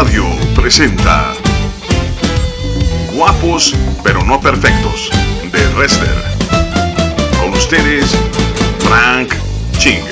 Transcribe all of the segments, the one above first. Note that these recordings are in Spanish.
Radio presenta Guapos pero no perfectos de Rester. Con ustedes, Frank Ching.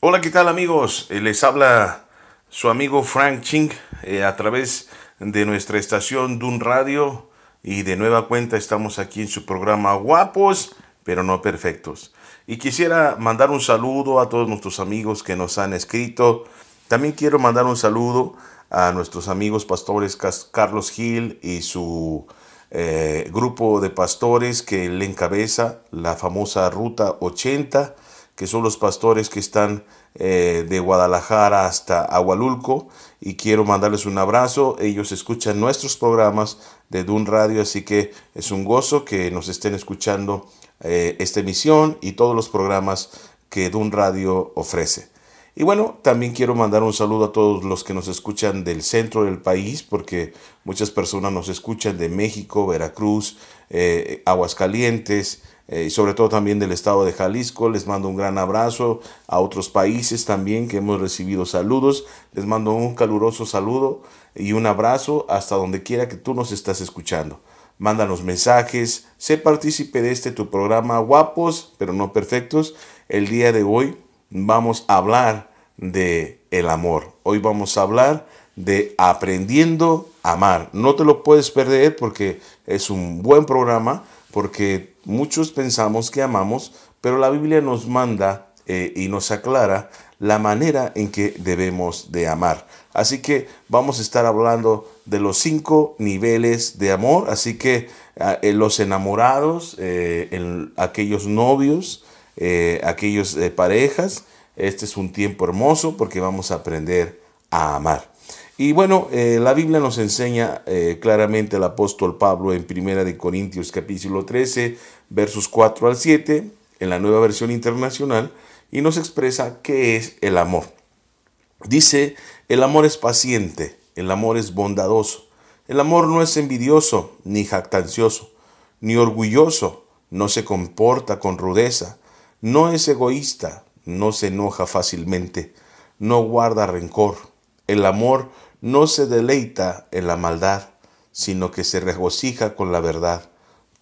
Hola, ¿qué tal amigos? Eh, Les habla su amigo Frank Ching eh, a través de nuestra estación Dun Radio y de nueva cuenta estamos aquí en su programa Guapos pero no perfectos. Y quisiera mandar un saludo a todos nuestros amigos que nos han escrito. También quiero mandar un saludo a nuestros amigos pastores Carlos Gil y su eh, grupo de pastores que le encabeza la famosa Ruta 80, que son los pastores que están eh, de Guadalajara hasta Agualulco. Y quiero mandarles un abrazo. Ellos escuchan nuestros programas de Dun Radio, así que es un gozo que nos estén escuchando eh, esta emisión y todos los programas que Dun Radio ofrece. Y bueno, también quiero mandar un saludo a todos los que nos escuchan del centro del país, porque muchas personas nos escuchan de México, Veracruz, eh, Aguascalientes, eh, y sobre todo también del estado de Jalisco. Les mando un gran abrazo a otros países también que hemos recibido saludos. Les mando un caluroso saludo y un abrazo hasta donde quiera que tú nos estás escuchando mándanos mensajes, sé partícipe de este tu programa Guapos, pero no perfectos. El día de hoy vamos a hablar de el amor. Hoy vamos a hablar de aprendiendo a amar. No te lo puedes perder porque es un buen programa, porque muchos pensamos que amamos, pero la Biblia nos manda eh, y nos aclara la manera en que debemos de amar. Así que vamos a estar hablando de los cinco niveles de amor. Así que ah, los enamorados, eh, aquellos novios, eh, aquellos parejas, este es un tiempo hermoso porque vamos a aprender a amar. Y bueno, eh, la Biblia nos enseña claramente el apóstol Pablo en Primera de Corintios capítulo 13, versos 4 al 7, en la nueva versión internacional, y nos expresa qué es el amor. Dice, el amor es paciente, el amor es bondadoso, el amor no es envidioso, ni jactancioso, ni orgulloso, no se comporta con rudeza, no es egoísta, no se enoja fácilmente, no guarda rencor. El amor no se deleita en la maldad, sino que se regocija con la verdad.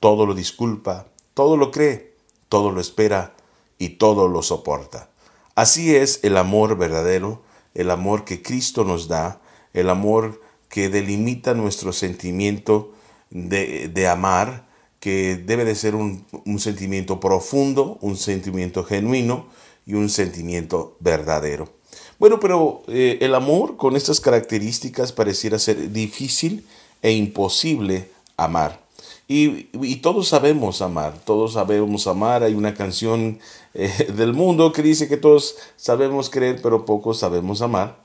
Todo lo disculpa, todo lo cree, todo lo espera y todo lo soporta. Así es el amor verdadero, el amor que Cristo nos da, el amor que delimita nuestro sentimiento de, amar, que debe de ser un, sentimiento profundo, un sentimiento genuino y un sentimiento verdadero. Bueno, pero eh, el amor con estas características pareciera ser difícil e imposible amar. Y, todos sabemos amar, todos sabemos amar. Hay una canción eh, del mundo que dice que todos sabemos creer, pero pocos sabemos amar.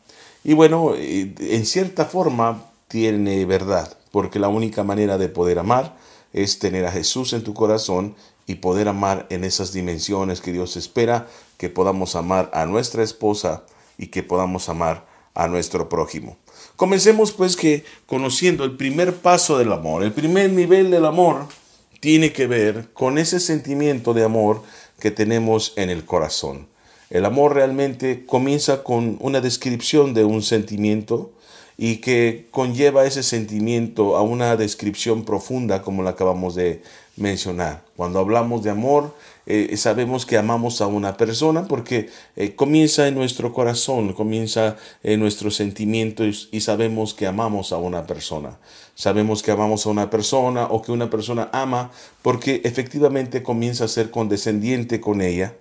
Y bueno, eh, en cierta forma tiene verdad, porque la única manera de poder amar es tener a Jesús en tu corazón y poder amar en esas dimensiones que Dios espera, que podamos amar a nuestra esposa y que podamos amar a nuestro prójimo. Comencemos pues que conociendo el primer paso del amor, el primer nivel del amor tiene que ver con ese sentimiento de amor que tenemos en el corazón. El amor realmente comienza con una descripción de un sentimiento y que conlleva ese sentimiento a una descripción profunda como la acabamos de mencionar. Cuando hablamos de amor, eh, sabemos que amamos a una persona porque eh, comienza en nuestro corazón, comienza en nuestros sentimientos y sabemos que amamos a una persona. Sabemos que amamos a una persona o que una persona ama porque efectivamente comienza a ser condescendiente con ella,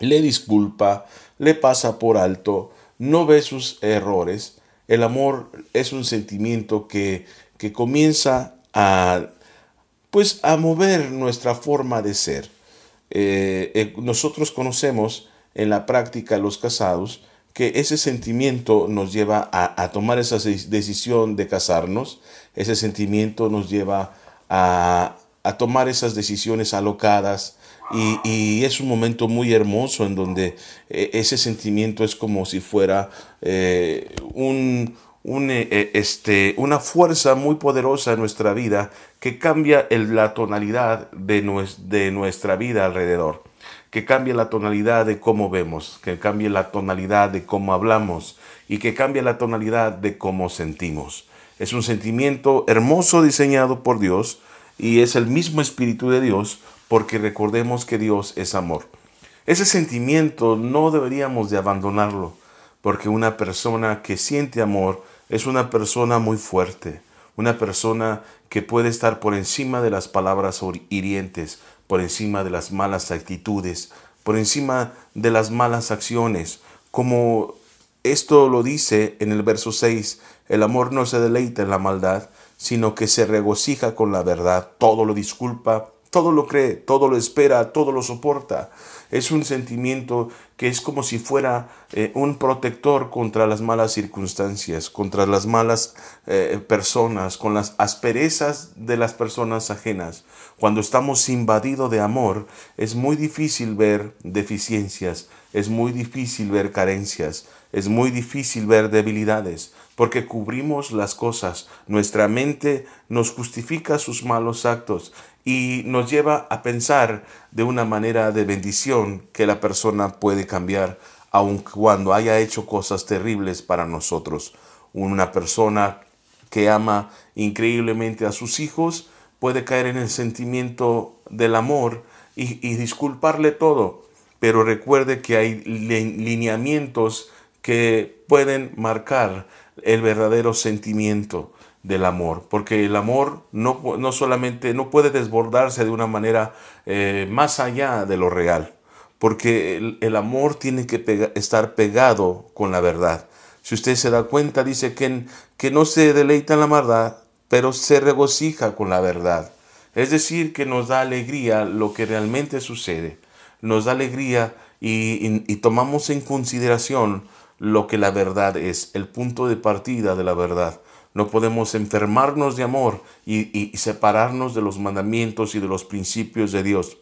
le disculpa, le pasa por alto, no ve sus errores. El amor es un sentimiento que, que comienza a pues a mover nuestra forma de ser. Eh, eh, nosotros conocemos en la práctica los casados que ese sentimiento nos lleva a, tomar esa decisión de casarnos, ese sentimiento nos lleva a, tomar esas decisiones alocadas y, es un momento muy hermoso en donde eh, ese sentimiento es como si fuera un, este, una fuerza muy poderosa en nuestra vida que cambia la tonalidad de, de nuestra vida alrededor. que cambie la tonalidad de cómo vemos, que cambie la tonalidad de cómo hablamos y que cambie la tonalidad de cómo sentimos. Es un sentimiento hermoso diseñado por Dios y es el mismo Espíritu de Dios porque recordemos que Dios es amor. Ese sentimiento no deberíamos de abandonarlo porque una persona que siente amor es una persona muy fuerte, una persona que puede estar por encima de las palabras hirientes, por encima de las malas actitudes, por encima de las malas acciones, como esto lo dice en el verso 6, el amor no se deleita en la maldad, sino que se regocija con la verdad, todo lo disculpa, todo lo cree, todo lo espera, todo lo soporta. Es un sentimiento que es como si fuera eh, un protector contra las malas circunstancias, contra las malas eh, personas, con las asperezas de las personas ajenas. Cuando estamos invadidos de amor, es muy difícil ver deficiencias, es muy difícil ver carencias, es muy difícil ver debilidades, porque cubrimos las cosas. Nuestra mente nos justifica sus malos actos y nos lleva a pensar de una manera de bendición que la persona puede cambiar aun cuando haya hecho cosas terribles para nosotros. Una persona que ama increíblemente a sus hijos puede caer en el sentimiento del amor y, disculparle todo, pero recuerde que hay lineamientos que pueden marcar el verdadero sentimiento del amor, porque el amor no, no solamente no puede desbordarse de una manera eh, más allá de lo real, porque el, amor tiene que estar pegado con la verdad. Si usted se da cuenta, dice que, que no se deleita en la maldad, pero se regocija con la verdad. Es decir, que nos da alegría lo que realmente sucede. Nos da alegría y tomamos en consideración lo que la verdad es, el punto de partida de la verdad. No podemos enfermarnos de amor y, separarnos de los mandamientos y de los principios de Dios.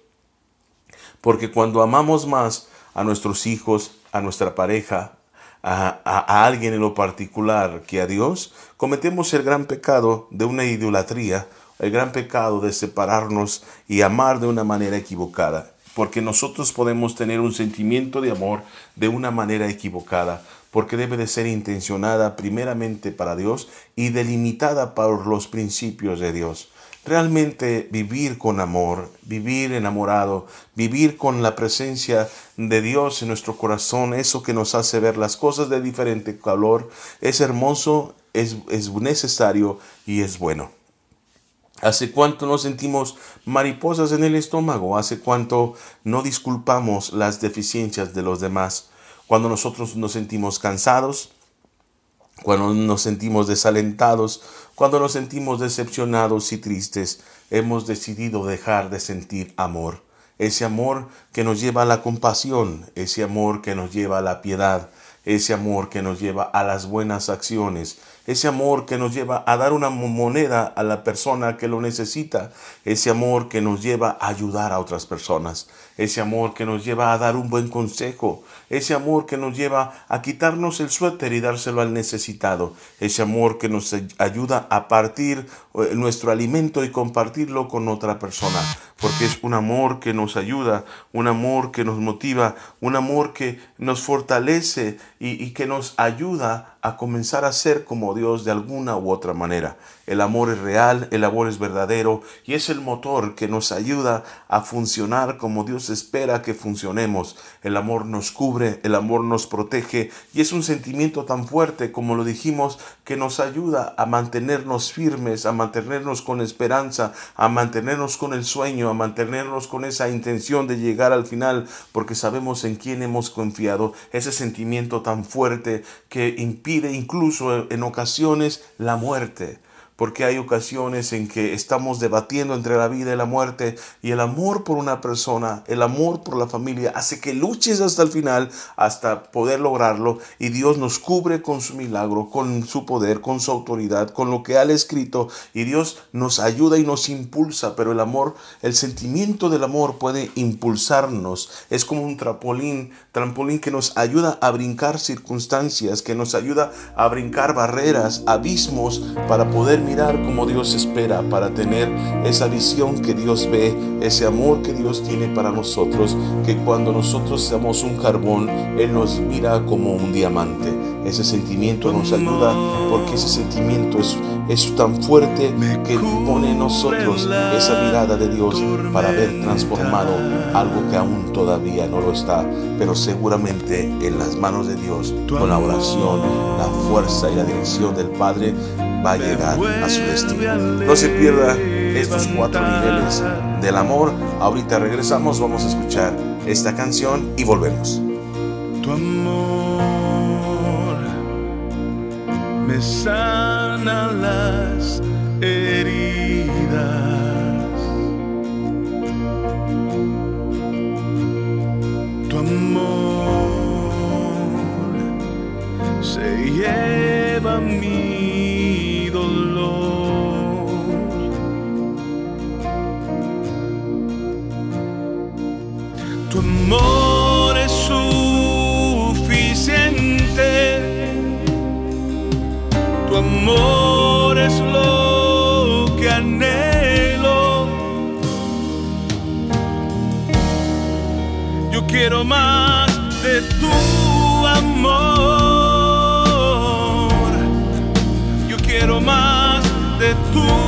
Porque cuando amamos más a nuestros hijos, a nuestra pareja, a, alguien en lo particular que a Dios, cometemos el gran pecado de una idolatría, el gran pecado de separarnos y amar de una manera equivocada porque nosotros podemos tener un sentimiento de amor de una manera equivocada, porque debe de ser intencionada primeramente para Dios y delimitada por los principios de Dios. Realmente vivir con amor, vivir enamorado, vivir con la presencia de Dios en nuestro corazón, eso que nos hace ver las cosas de diferente color, es hermoso, es, es necesario y es bueno. ¿Hace cuánto nos sentimos mariposas en el estómago? ¿Hace cuánto no disculpamos las deficiencias de los demás? Cuando nosotros nos sentimos cansados, cuando nos sentimos desalentados, cuando nos sentimos decepcionados y tristes, hemos decidido dejar de sentir amor. Ese amor que nos lleva a la compasión, ese amor que nos lleva a la piedad, ese amor que nos lleva a las buenas acciones, ese amor que nos lleva a dar una moneda a la persona que lo necesita, ese amor que nos lleva a ayudar a otras personas, ese amor que nos lleva a dar un buen consejo, ese amor que nos lleva a quitarnos el suéter y dárselo al necesitado, ese amor que nos ayuda a partir eh, nuestro alimento y compartirlo con otra persona, porque es un amor que nos ayuda, un amor que nos motiva, un amor que nos fortalece y, y que nos ayuda a comenzar a ser como Dios de alguna u otra manera. El amor es real, el amor es verdadero y es el motor que nos ayuda a funcionar como Dios espera que funcionemos. El amor nos cubre, el amor nos protege y es un sentimiento tan fuerte como lo dijimos que nos ayuda a mantenernos firmes, a mantenernos con esperanza, a mantenernos con el sueño, a mantenernos con esa intención de llegar al final porque sabemos en quién hemos confiado. Ese sentimiento tan fuerte que impide incluso en ocasiones la muerte porque hay ocasiones en que estamos debatiendo entre la vida y la muerte y el amor por una persona, el amor por la familia hace que luches hasta el final, hasta poder lograrlo y Dios nos cubre con su milagro, con su poder, con su autoridad, con lo que ha escrito y Dios nos ayuda y nos impulsa, pero el amor, el sentimiento del amor puede impulsarnos, es como un trampolín, trampolín que nos ayuda a brincar circunstancias, que nos ayuda a brincar barreras, abismos para poder mirar como Dios espera, para tener esa visión que Dios ve, ese amor que Dios tiene para nosotros, que cuando nosotros somos un carbón, Él nos mira como un diamante. Ese sentimiento nos ayuda porque ese sentimiento es, es tan fuerte que pone en nosotros esa mirada de Dios para ver transformado algo que aún todavía no lo está, pero seguramente en las manos de Dios, con la oración, la fuerza y la dirección del Padre, va a llegar a su destino. No se pierda estos cuatro niveles del amor. Ahorita regresamos, vamos a escuchar esta canción y volvemos. Tu amor me sana las heridas. Tu amor se lleva mi amor es suficiente. Tu amor es lo que anhelo. Yo quiero más de tu amor. Yo quiero más de tu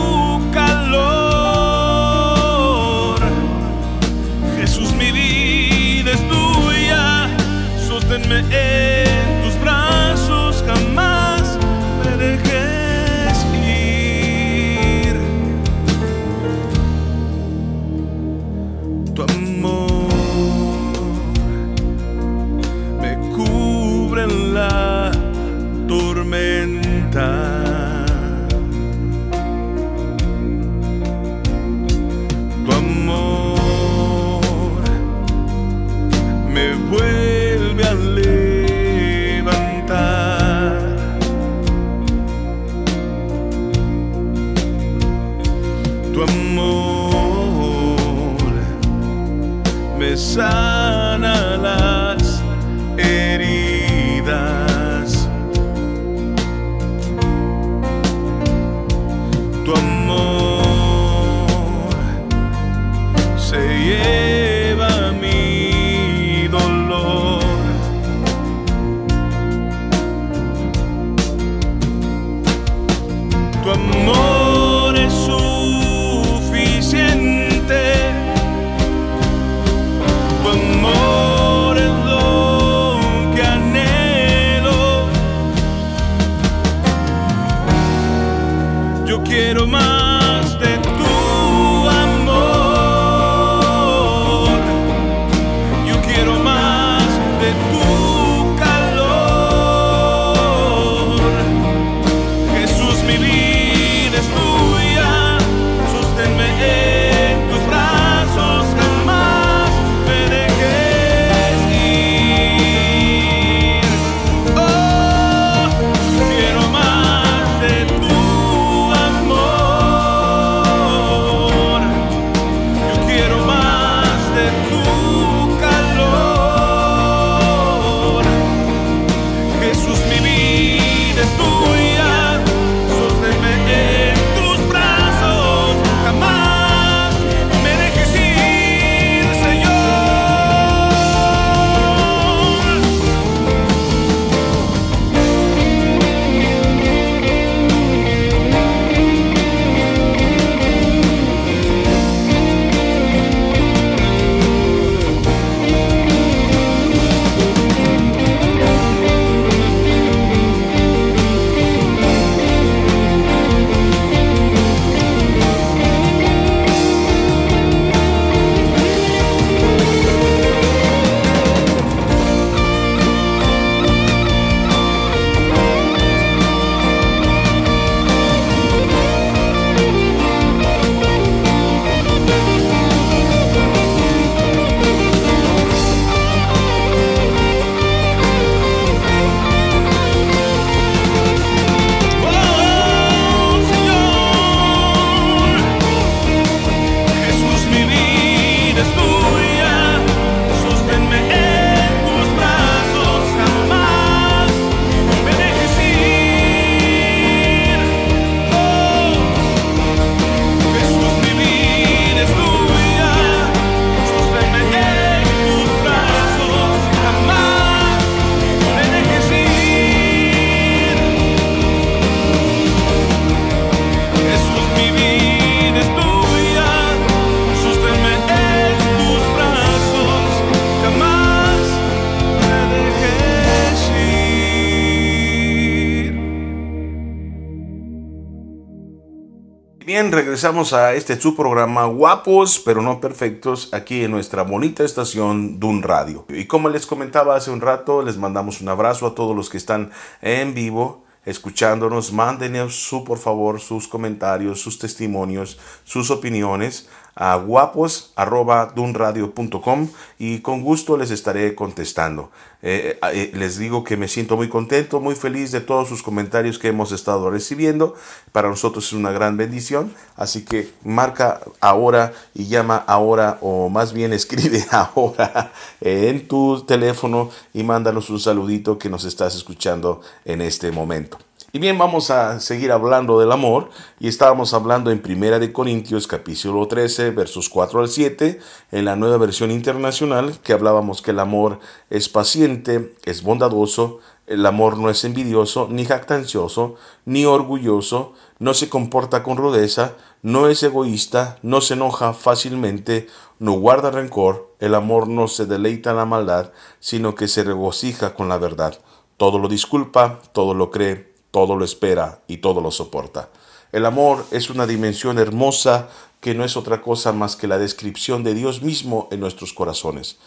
bien, regresamos a este su programa Guapos pero no perfectos aquí en nuestra bonita estación Dun Radio. Y como les comentaba hace un rato, les mandamos un abrazo a todos los que están en vivo escuchándonos. Mándenos su, por favor, sus comentarios, sus testimonios, sus opiniones a guapos.dunradio.com y con gusto les estaré contestando. Eh, eh, les digo que me siento muy contento, muy feliz de todos sus comentarios que hemos estado recibiendo. Para nosotros es una gran bendición, así que marca ahora y llama ahora o más bien escribe ahora en tu teléfono y mándanos un saludito que nos estás escuchando en este momento. Y bien, vamos a seguir hablando del amor. Y estábamos hablando en Primera de Corintios capítulo 13 versos 4 al 7 en la nueva versión internacional que hablábamos que el amor es paciente, es bondadoso, el amor no es envidioso, ni jactancioso, ni orgulloso, no se comporta con rudeza, no es egoísta, no se enoja fácilmente, no guarda rencor, el amor no se deleita en la maldad, sino que se regocija con la verdad. Todo lo disculpa, todo lo cree, todo lo espera y todo lo soporta. El amor es una dimensión hermosa que no es otra cosa más que la descripción de Dios mismo en nuestros corazones.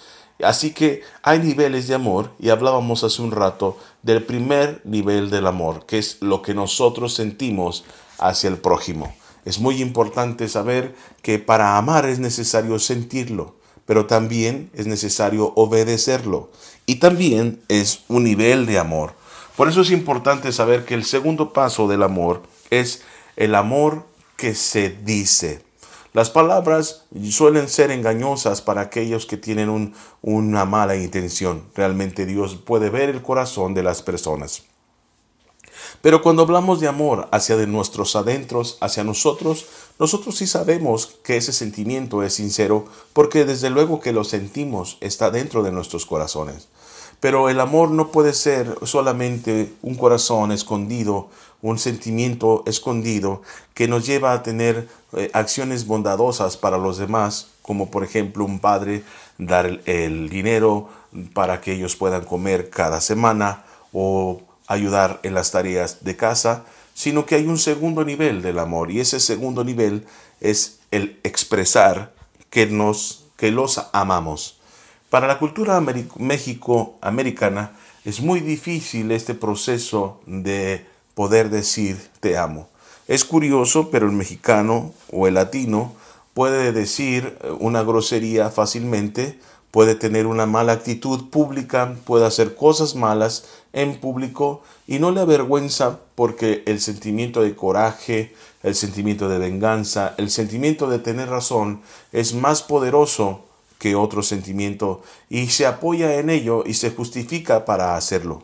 Así que hay niveles de amor y hablábamos hace un rato del primer nivel del amor, que es lo que nosotros sentimos hacia el prójimo. Es muy importante saber que para amar es necesario sentirlo, pero también es necesario obedecerlo. Y también es un nivel de amor. Por eso es importante saber que el segundo paso del amor es el amor que se dice. Las palabras suelen ser engañosas para aquellos que tienen una mala intención. Realmente Dios puede ver el corazón de las personas. Pero cuando hablamos de amor hacia de nuestros adentros, hacia nosotros, nosotros sí sabemos que ese sentimiento es sincero porque desde luego que lo sentimos, está dentro de nuestros corazones. Pero el amor no puede ser solamente un corazón escondido, un sentimiento escondido que nos lleva a tener eh, acciones bondadosas para los demás, como por ejemplo un padre dar el, dinero para que ellos puedan comer cada semana o ayudar en las tareas de casa, sino que hay un segundo nivel del amor y ese segundo nivel es el expresar que nos que los amamos. Para la cultura México-americana es muy difícil este proceso de poder decir te amo. Es curioso, pero el mexicano o el latino puede decir una grosería fácilmente, puede tener una mala actitud pública, puede hacer cosas malas en público y no le avergüenza porque el sentimiento de coraje, el sentimiento de venganza, el sentimiento de tener razón es más poderoso que otro sentimiento y se apoya en ello y se justifica para hacerlo.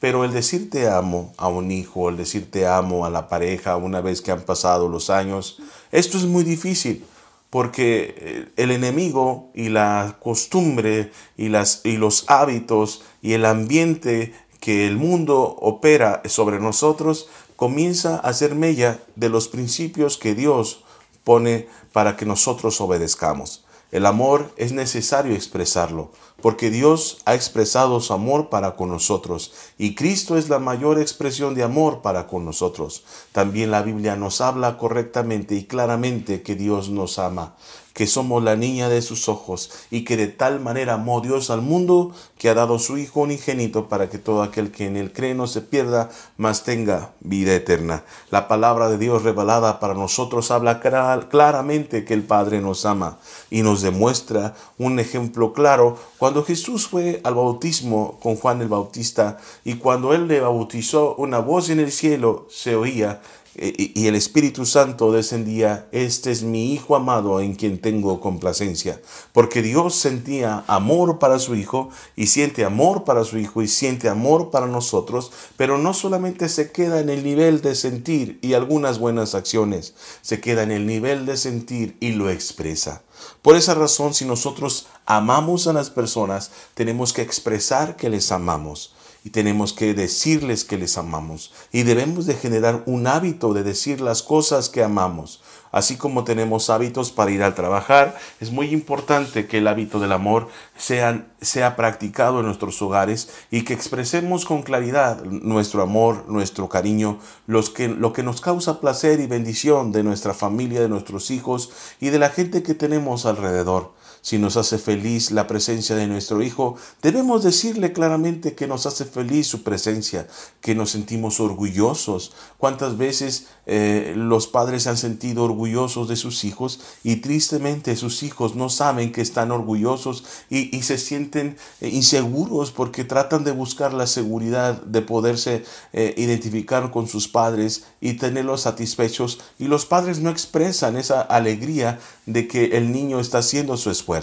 Pero el decir te amo a un hijo, el decir te amo a la pareja una vez que han pasado los años, esto es muy difícil porque eh, el enemigo y la costumbre y, las, y los hábitos y el ambiente que el mundo opera sobre nosotros comienza a ser mella de los principios que Dios pone para que nosotros obedezcamos. El amor es necesario expresarlo, porque Dios ha expresado su amor para con nosotros, y Cristo es la mayor expresión de amor para con nosotros. También la Biblia nos habla correctamente y claramente que Dios nos ama que somos la niña de sus ojos y que de tal manera amó Dios al mundo que ha dado su Hijo unigénito para que todo aquel que en él cree no se pierda, mas tenga vida eterna. La palabra de Dios revelada para nosotros habla claramente que el Padre nos ama y nos demuestra un ejemplo claro cuando Jesús fue al bautismo con Juan el Bautista y cuando él le bautizó una voz en el cielo se oía y el Espíritu Santo descendía, este es mi Hijo amado en quien tengo complacencia, porque Dios sentía amor para su Hijo y siente amor para su Hijo y siente amor para nosotros, pero no solamente se queda en el nivel de sentir y algunas buenas acciones, se queda en el nivel de sentir y lo expresa. Por esa razón, si nosotros amamos a las personas, tenemos que expresar que les amamos y tenemos que decirles que les amamos y debemos de generar un hábito de decir las cosas que amamos. Así como tenemos hábitos para ir al trabajar, es muy importante que el hábito del amor sea, sea practicado en nuestros hogares y que expresemos con claridad nuestro amor, nuestro cariño, los que, lo que nos causa placer y bendición de nuestra familia, de nuestros hijos y de la gente que tenemos alrededor si nos hace feliz la presencia de nuestro Hijo, debemos decirle claramente que nos hace feliz su presencia, que nos sentimos orgullosos. ¿Cuántas veces eh, los padres han sentido orgullosos de sus hijos y tristemente sus hijos no saben que están orgullosos y, se sienten eh, inseguros porque tratan de buscar la seguridad de poderse eh, identificar con sus padres y tenerlos satisfechos y los padres no expresan esa alegría de que el niño está haciendo su esfuerzo.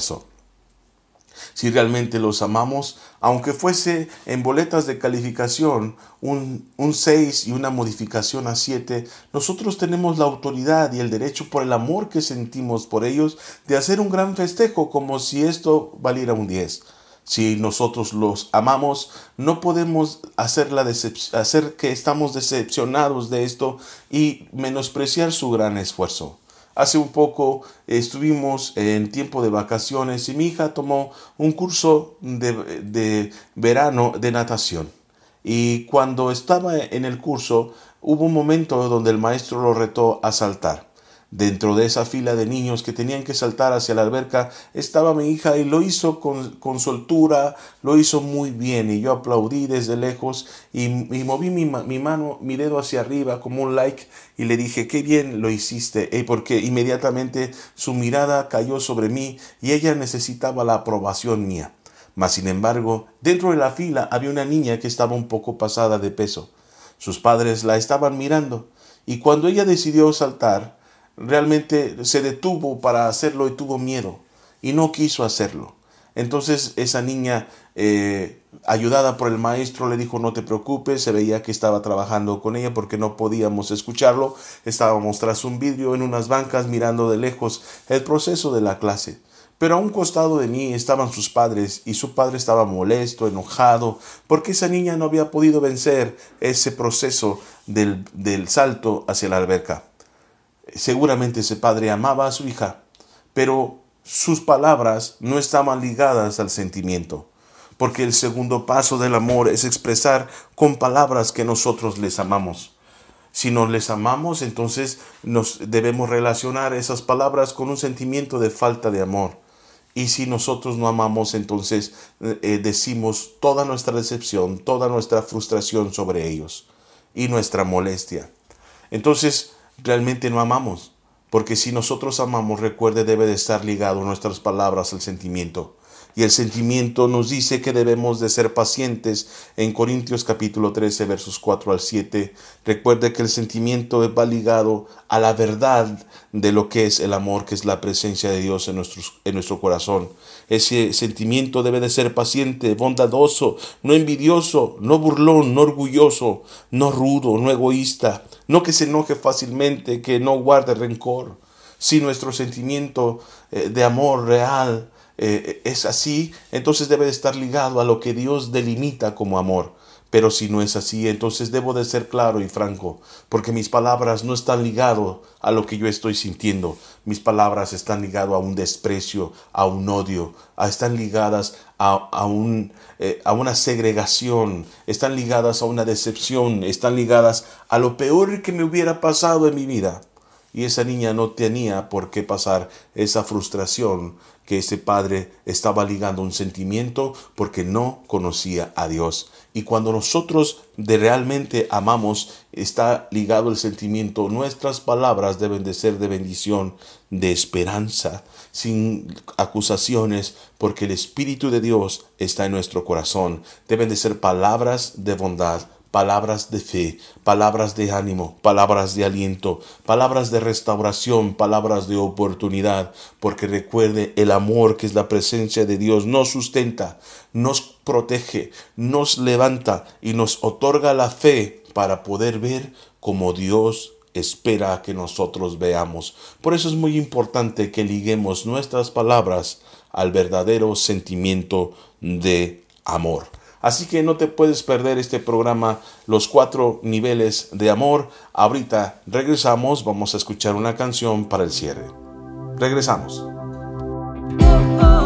Si realmente los amamos, aunque fuese en boletas de calificación un, un 6 y una modificación a 7, nosotros tenemos la autoridad y el derecho por el amor que sentimos por ellos de hacer un gran festejo como si esto valiera un 10. Si nosotros los amamos, no podemos hacer, que estamos decepcionados de esto y menospreciar su gran esfuerzo. Hace un poco estuvimos en tiempo de vacaciones y mi hija tomó un curso de, de, verano de natación. Y cuando estaba en el curso, hubo un momento donde el maestro lo retó a saltar. Dentro de esa fila de niños que tenían que saltar hacia la alberca estaba mi hija y lo hizo con, soltura, lo hizo muy bien y yo aplaudí desde lejos y, moví mi, mano, mi dedo hacia arriba como un like y le dije, qué bien lo hiciste, y porque inmediatamente su mirada cayó sobre mí y ella necesitaba la aprobación mía. Mas sin embargo, dentro de la fila había una niña que estaba un poco pasada de peso. Sus padres la estaban mirando y cuando ella decidió saltar, realmente se detuvo para hacerlo y tuvo miedo y no quiso hacerlo. Entonces esa niña, eh, ayudada por el maestro, le dijo, no te preocupes, se veía que estaba trabajando con ella porque no podíamos escucharlo, estábamos tras un vidrio en unas bancas mirando de lejos el proceso de la clase. Pero a un costado de mí estaban sus padres y su padre estaba molesto, enojado, porque esa niña no había podido vencer ese proceso del, del salto hacia la alberca. Seguramente ese padre amaba a su hija, pero sus palabras no estaban ligadas al sentimiento, porque el segundo paso del amor es expresar con palabras que nosotros les amamos. Si no les amamos, entonces nos debemos relacionar esas palabras con un sentimiento de falta de amor. Y si nosotros no amamos, entonces eh, eh, decimos toda nuestra decepción, toda nuestra frustración sobre ellos y nuestra molestia. Entonces, realmente no amamos. Porque si nosotros amamos, recuerde, debe de estar ligado nuestras palabras al sentimiento. Y el sentimiento nos dice que debemos de ser pacientes. En Corintios capítulo 13, versos 4 al 7, recuerde que el sentimiento va ligado a la verdad de lo que es el amor, que es la presencia de Dios en, en nuestro corazón. Ese sentimiento debe de ser paciente, bondadoso, no envidioso, no burlón, no orgulloso, no rudo, no egoísta, no que se enoje fácilmente, que no guarde rencor. Si nuestro sentimiento eh, de amor real eh, es así, entonces debe de estar ligado a lo que Dios delimita como amor. Pero si no es así, entonces debo de ser claro y franco, porque mis palabras no están ligadas a lo que yo estoy sintiendo. Mis palabras están ligadas a un desprecio, a un odio, están ligadas a, un, eh, a una segregación, están ligadas a una decepción, están ligadas a lo peor que me hubiera pasado en mi vida. Y esa niña no tenía por qué pasar esa frustración que ese padre estaba ligando un sentimiento porque no conocía a Dios. Y cuando nosotros de realmente amamos, está ligado el sentimiento. Nuestras palabras deben de ser de bendición, de esperanza, sin acusaciones, porque el Espíritu de Dios está en nuestro corazón. Deben de ser palabras de bondad, palabras de fe, palabras de ánimo, palabras de aliento, palabras de restauración, palabras de oportunidad, porque recuerde el amor que es la presencia de Dios nos sustenta, nos protege, nos levanta y nos otorga la fe para poder ver como Dios espera que nosotros veamos. Por eso es muy importante que liguemos nuestras palabras al verdadero sentimiento de amor. Así que no te puedes perder este programa, Los cuatro niveles de amor. Ahorita regresamos, vamos a escuchar una canción para el cierre. Regresamos. Oh, oh.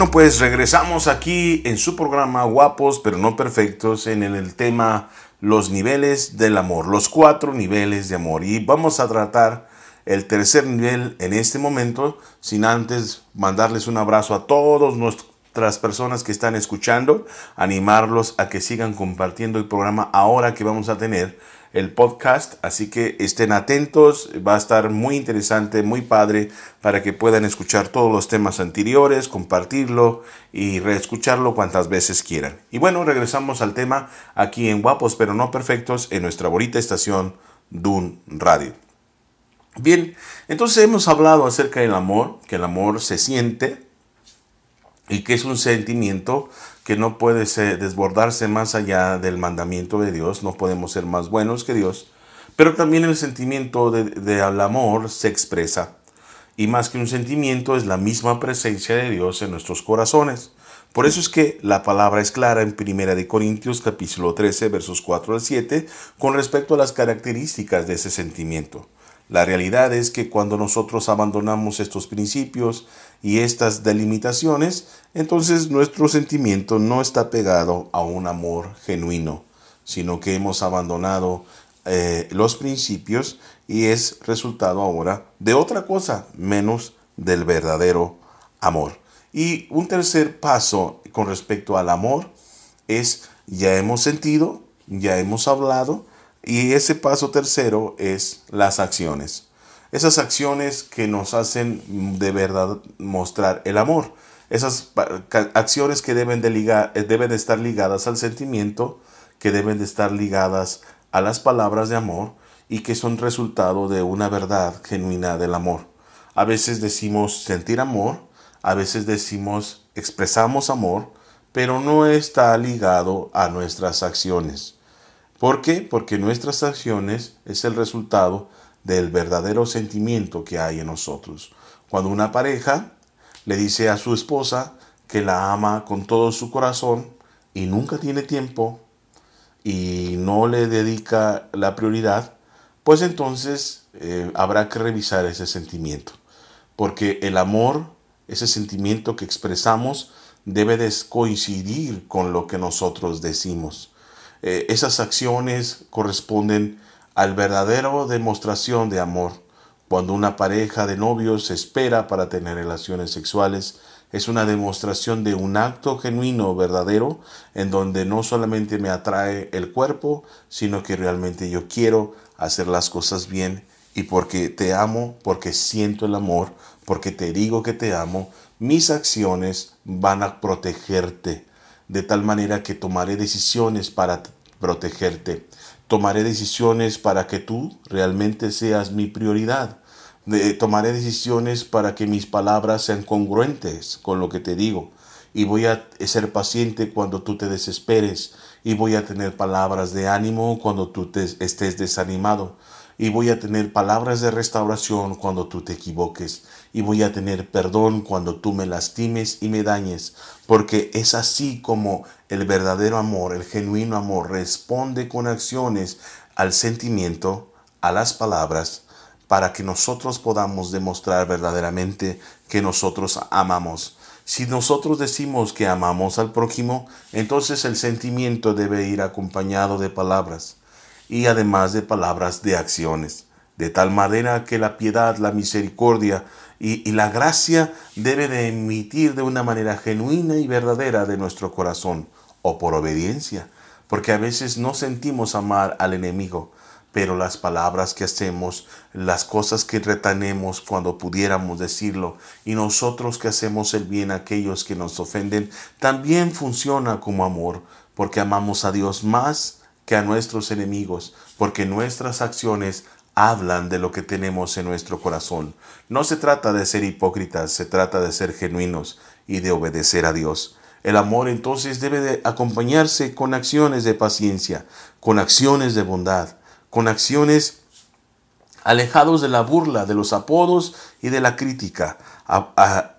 Bueno, pues regresamos aquí en su programa Guapos pero no perfectos en el tema los niveles del amor, los cuatro niveles de amor. Y vamos a tratar el tercer nivel en este momento, sin antes mandarles un abrazo a todos nuestras personas que están escuchando, animarlos a que sigan compartiendo el programa ahora que vamos a tener el podcast, así que estén atentos, va a estar muy interesante, muy padre, para que puedan escuchar todos los temas anteriores, compartirlo y reescucharlo cuantas veces quieran. Y bueno, regresamos al tema aquí en Guapos pero no perfectos, en nuestra bonita estación Dun Radio. Bien, entonces hemos hablado acerca del amor, que el amor se siente y que es un sentimiento que no puede desbordarse más allá del mandamiento de Dios, no podemos ser más buenos que Dios, pero también el sentimiento del de, amor se expresa, y más que un sentimiento es la misma presencia de Dios en nuestros corazones. Por eso es que la palabra es clara en 1 Corintios capítulo 13 versos 4 al 7 con respecto a las características de ese sentimiento. La realidad es que cuando nosotros abandonamos estos principios y estas delimitaciones, entonces nuestro sentimiento no está pegado a un amor genuino, sino que hemos abandonado eh, los principios y es resultado ahora de otra cosa menos del verdadero amor. Y un tercer paso con respecto al amor es ya hemos sentido, ya hemos hablado, y ese paso tercero es las acciones. Esas acciones que nos hacen de verdad mostrar el amor. Esas acciones que deben de, ligar, eh, deben de estar ligadas al sentimiento, que deben de estar ligadas a las palabras de amor y que son resultado de una verdad genuina del amor. A veces decimos sentir amor, a veces decimos expresamos amor, pero no está ligado a nuestras acciones. ¿Por qué? Porque nuestras acciones es el resultado del verdadero sentimiento que hay en nosotros. Cuando una pareja le dice a su esposa que la ama con todo su corazón y nunca tiene tiempo y no le dedica la prioridad, pues entonces eh, habrá que revisar ese sentimiento. Porque el amor, ese sentimiento que expresamos, debe de coincidir con lo que nosotros decimos. Eh, esas acciones corresponden al verdadero demostración de amor. Cuando una pareja de novios espera para tener relaciones sexuales, es una demostración de un acto genuino, verdadero, en donde no solamente me atrae el cuerpo, sino que realmente yo quiero hacer las cosas bien y porque te amo, porque siento el amor, porque te digo que te amo, mis acciones van a protegerte, de tal manera que tomaré decisiones para protegerte. Tomaré decisiones para que tú realmente seas mi prioridad. tomaré decisiones para que mis palabras sean congruentes con lo que te digo. Y voy a ser paciente cuando tú te desesperes. Y voy a tener palabras de ánimo cuando tú te estés desanimado y voy a tener palabras de restauración cuando tú te equivoques, y voy a tener perdón cuando tú me lastimes y me dañes, porque es así como el verdadero amor, el genuino amor, responde con acciones al sentimiento, a las palabras, para que nosotros podamos demostrar verdaderamente que nosotros amamos. Si nosotros decimos que amamos al prójimo, entonces el sentimiento debe ir acompañado de palabras y además de palabras de acciones, de tal manera que la piedad, la misericordia y, la gracia debe de emitir de una manera genuina y verdadera de nuestro corazón, o por obediencia, porque a veces no sentimos amar al enemigo, pero las palabras que hacemos, las cosas que retenemos cuando pudiéramos decirlo, y nosotros que hacemos el bien a aquellos que nos ofenden, también funciona como amor, porque amamos a Dios más que a nuestros enemigos, porque nuestras acciones hablan de lo que tenemos en nuestro corazón. No se trata de ser hipócritas, se trata de ser genuinos y de obedecer a Dios. El amor entonces debe de acompañarse con acciones de paciencia, con acciones de bondad, con acciones alejados de la burla, de los apodos y de la crítica,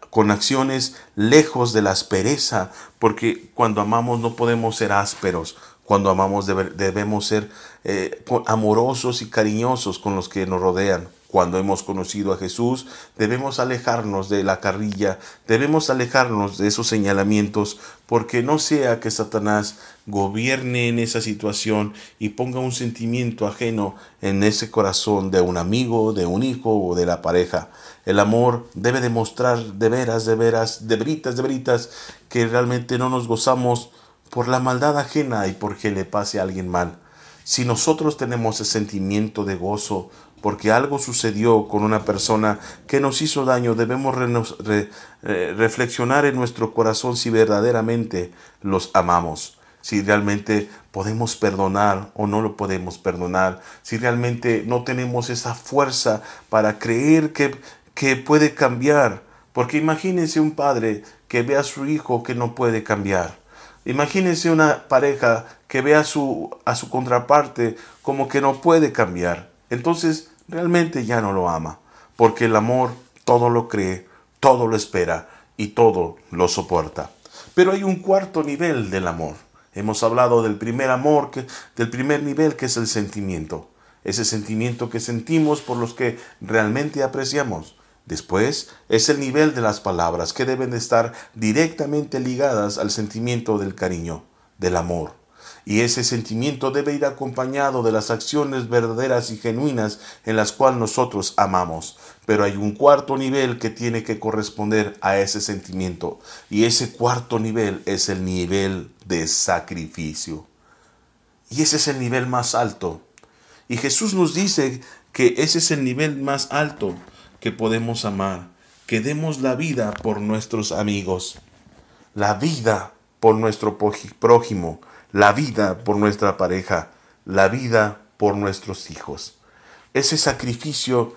con acciones lejos de la aspereza, porque cuando amamos no podemos ser ásperos, cuando amamos debemos ser eh, amorosos y cariñosos con los que nos rodean. Cuando hemos conocido a Jesús, debemos alejarnos de la carrilla, debemos alejarnos de esos señalamientos, porque no sea que Satanás gobierne en esa situación y ponga un sentimiento ajeno en ese corazón de un amigo, de un hijo o de la pareja. El amor debe demostrar de veras, de veras, de veritas, de veritas, que realmente no nos gozamos por la maldad ajena y porque le pase a alguien mal. Si nosotros tenemos ese sentimiento de gozo porque algo sucedió con una persona que nos hizo daño, debemos eh, reflexionar en nuestro corazón si verdaderamente los amamos, si realmente podemos perdonar o no lo podemos perdonar, si realmente no tenemos esa fuerza para creer que, que puede cambiar. Porque imagínense un padre que ve a su hijo que no puede cambiar. Imagínense una pareja que ve a su, a su contraparte como que no puede cambiar. Entonces realmente ya no lo ama, porque el amor todo lo cree, todo lo espera y todo lo soporta. Pero hay un cuarto nivel del amor. Hemos hablado del primer amor, que, del primer nivel que es el sentimiento. Ese sentimiento que sentimos por los que realmente apreciamos. Después es el nivel de las palabras que deben de estar directamente ligadas al sentimiento del cariño, del amor. Y ese sentimiento debe ir acompañado de las acciones verdaderas y genuinas en las cuales nosotros amamos. Pero hay un cuarto nivel que tiene que corresponder a ese sentimiento. Y ese cuarto nivel es el nivel de sacrificio. Y ese es el nivel más alto. Y Jesús nos dice que ese es el nivel más alto que podemos amar. Que demos la vida por nuestros amigos. La vida por nuestro prójimo la vida por nuestra pareja, la vida por nuestros hijos. Ese sacrificio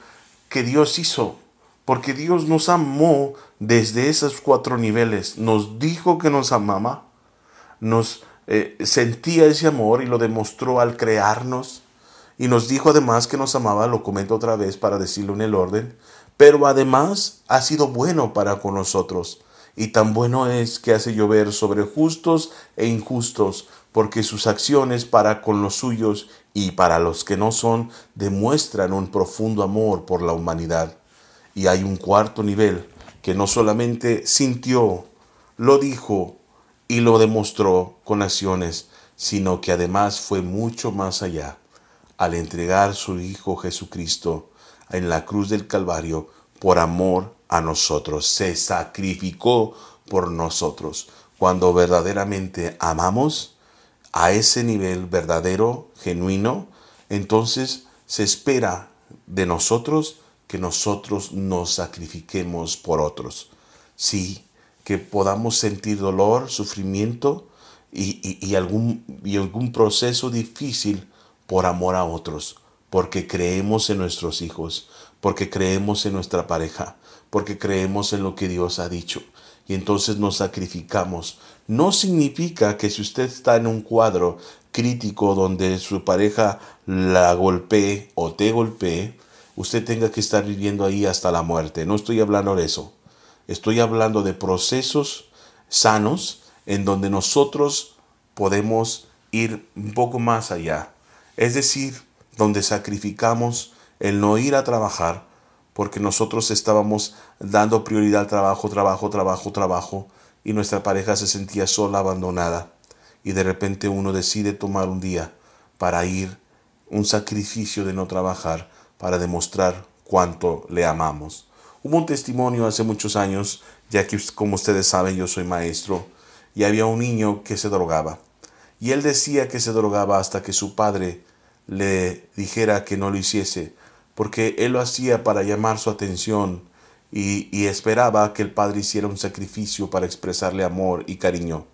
que Dios hizo, porque Dios nos amó desde esos cuatro niveles, nos dijo que nos amaba, nos eh, sentía ese amor y lo demostró al crearnos, y nos dijo además que nos amaba, lo comento otra vez para decirlo en el orden, pero además ha sido bueno para con nosotros. Y tan bueno es que hace llover sobre justos e injustos, porque sus acciones para con los suyos y para los que no son demuestran un profundo amor por la humanidad. Y hay un cuarto nivel que no solamente sintió, lo dijo y lo demostró con acciones, sino que además fue mucho más allá al entregar su Hijo Jesucristo en la cruz del Calvario por amor a nosotros. Se sacrificó por nosotros. Cuando verdaderamente amamos a ese nivel verdadero, genuino, entonces se espera de nosotros que nosotros nos sacrifiquemos por otros. Sí, que podamos sentir dolor, sufrimiento y, algún, y algún proceso difícil por amor a otros, porque creemos en nuestros hijos, porque creemos en nuestra pareja, porque creemos en lo que Dios ha dicho. Y entonces nos sacrificamos. No significa que si usted está en un cuadro crítico donde su pareja la golpee o te golpee, usted tenga que estar viviendo ahí hasta la muerte. No estoy hablando de eso. Estoy hablando de procesos sanos en donde nosotros podemos ir un poco más allá. Es decir, donde sacrificamos el no ir a trabajar porque nosotros estábamos dando prioridad al trabajo, trabajo, trabajo, trabajo y nuestra pareja se sentía sola, abandonada. Y de repente uno decide tomar un día para ir, un sacrificio de no trabajar para demostrar cuánto le amamos. Hubo un testimonio hace muchos años, ya que como ustedes saben yo soy maestro, y había un niño que se drogaba. Y él decía que se drogaba hasta que su padre le dijera que no lo hiciese, porque él lo hacía para llamar su atención y, y esperaba que el padre hiciera un sacrificio para expresarle amor y cariño.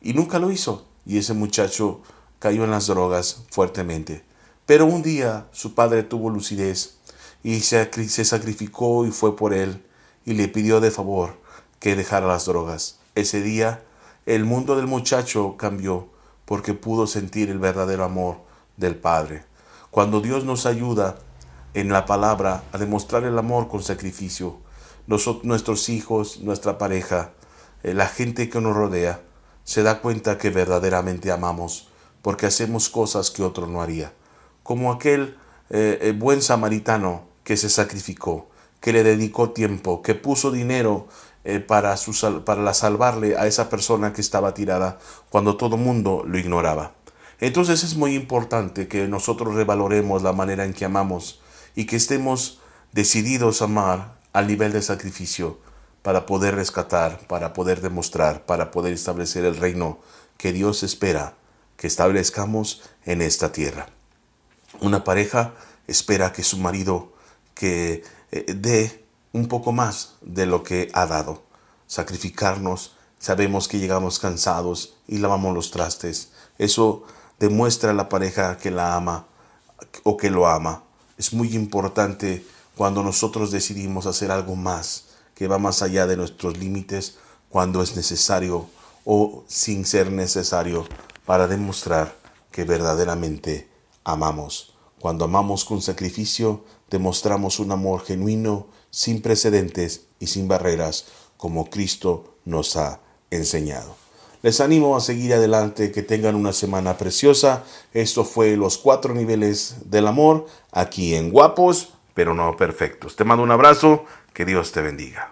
Y nunca lo hizo, y ese muchacho cayó en las drogas fuertemente. Pero un día su padre tuvo lucidez y se, se sacrificó y fue por él y le pidió de favor que dejara las drogas. Ese día el mundo del muchacho cambió porque pudo sentir el verdadero amor del Padre. Cuando Dios nos ayuda en la palabra a demostrar el amor con sacrificio, nosotros, nuestros hijos, nuestra pareja, eh, la gente que nos rodea, se da cuenta que verdaderamente amamos porque hacemos cosas que otro no haría. Como aquel eh, eh, buen samaritano que se sacrificó, que le dedicó tiempo, que puso dinero eh, para, su salvarle a esa persona que estaba tirada cuando todo mundo lo ignoraba. Entonces es muy importante que nosotros revaloremos la manera en que amamos y que estemos decididos a amar al nivel de sacrificio para poder rescatar, para poder demostrar, para poder establecer el reino que Dios espera que establezcamos en esta tierra. Una pareja espera que su marido que eh, dé un poco más de lo que ha dado. Sacrificarnos, sabemos que llegamos cansados y lavamos los trastes. Eso demuestra a la pareja que la ama o que lo ama. Es muy importante cuando nosotros decidimos hacer algo más que va más allá de nuestros límites cuando es necesario o sin ser necesario para demostrar que verdaderamente amamos. Cuando amamos con sacrificio, demostramos un amor genuino, sin precedentes y sin barreras, como Cristo nos ha enseñado. Les animo a seguir adelante, que tengan una semana preciosa. Esto fue los cuatro niveles del amor aquí en Guapos, pero no perfectos. Te mando un abrazo, que Dios te bendiga.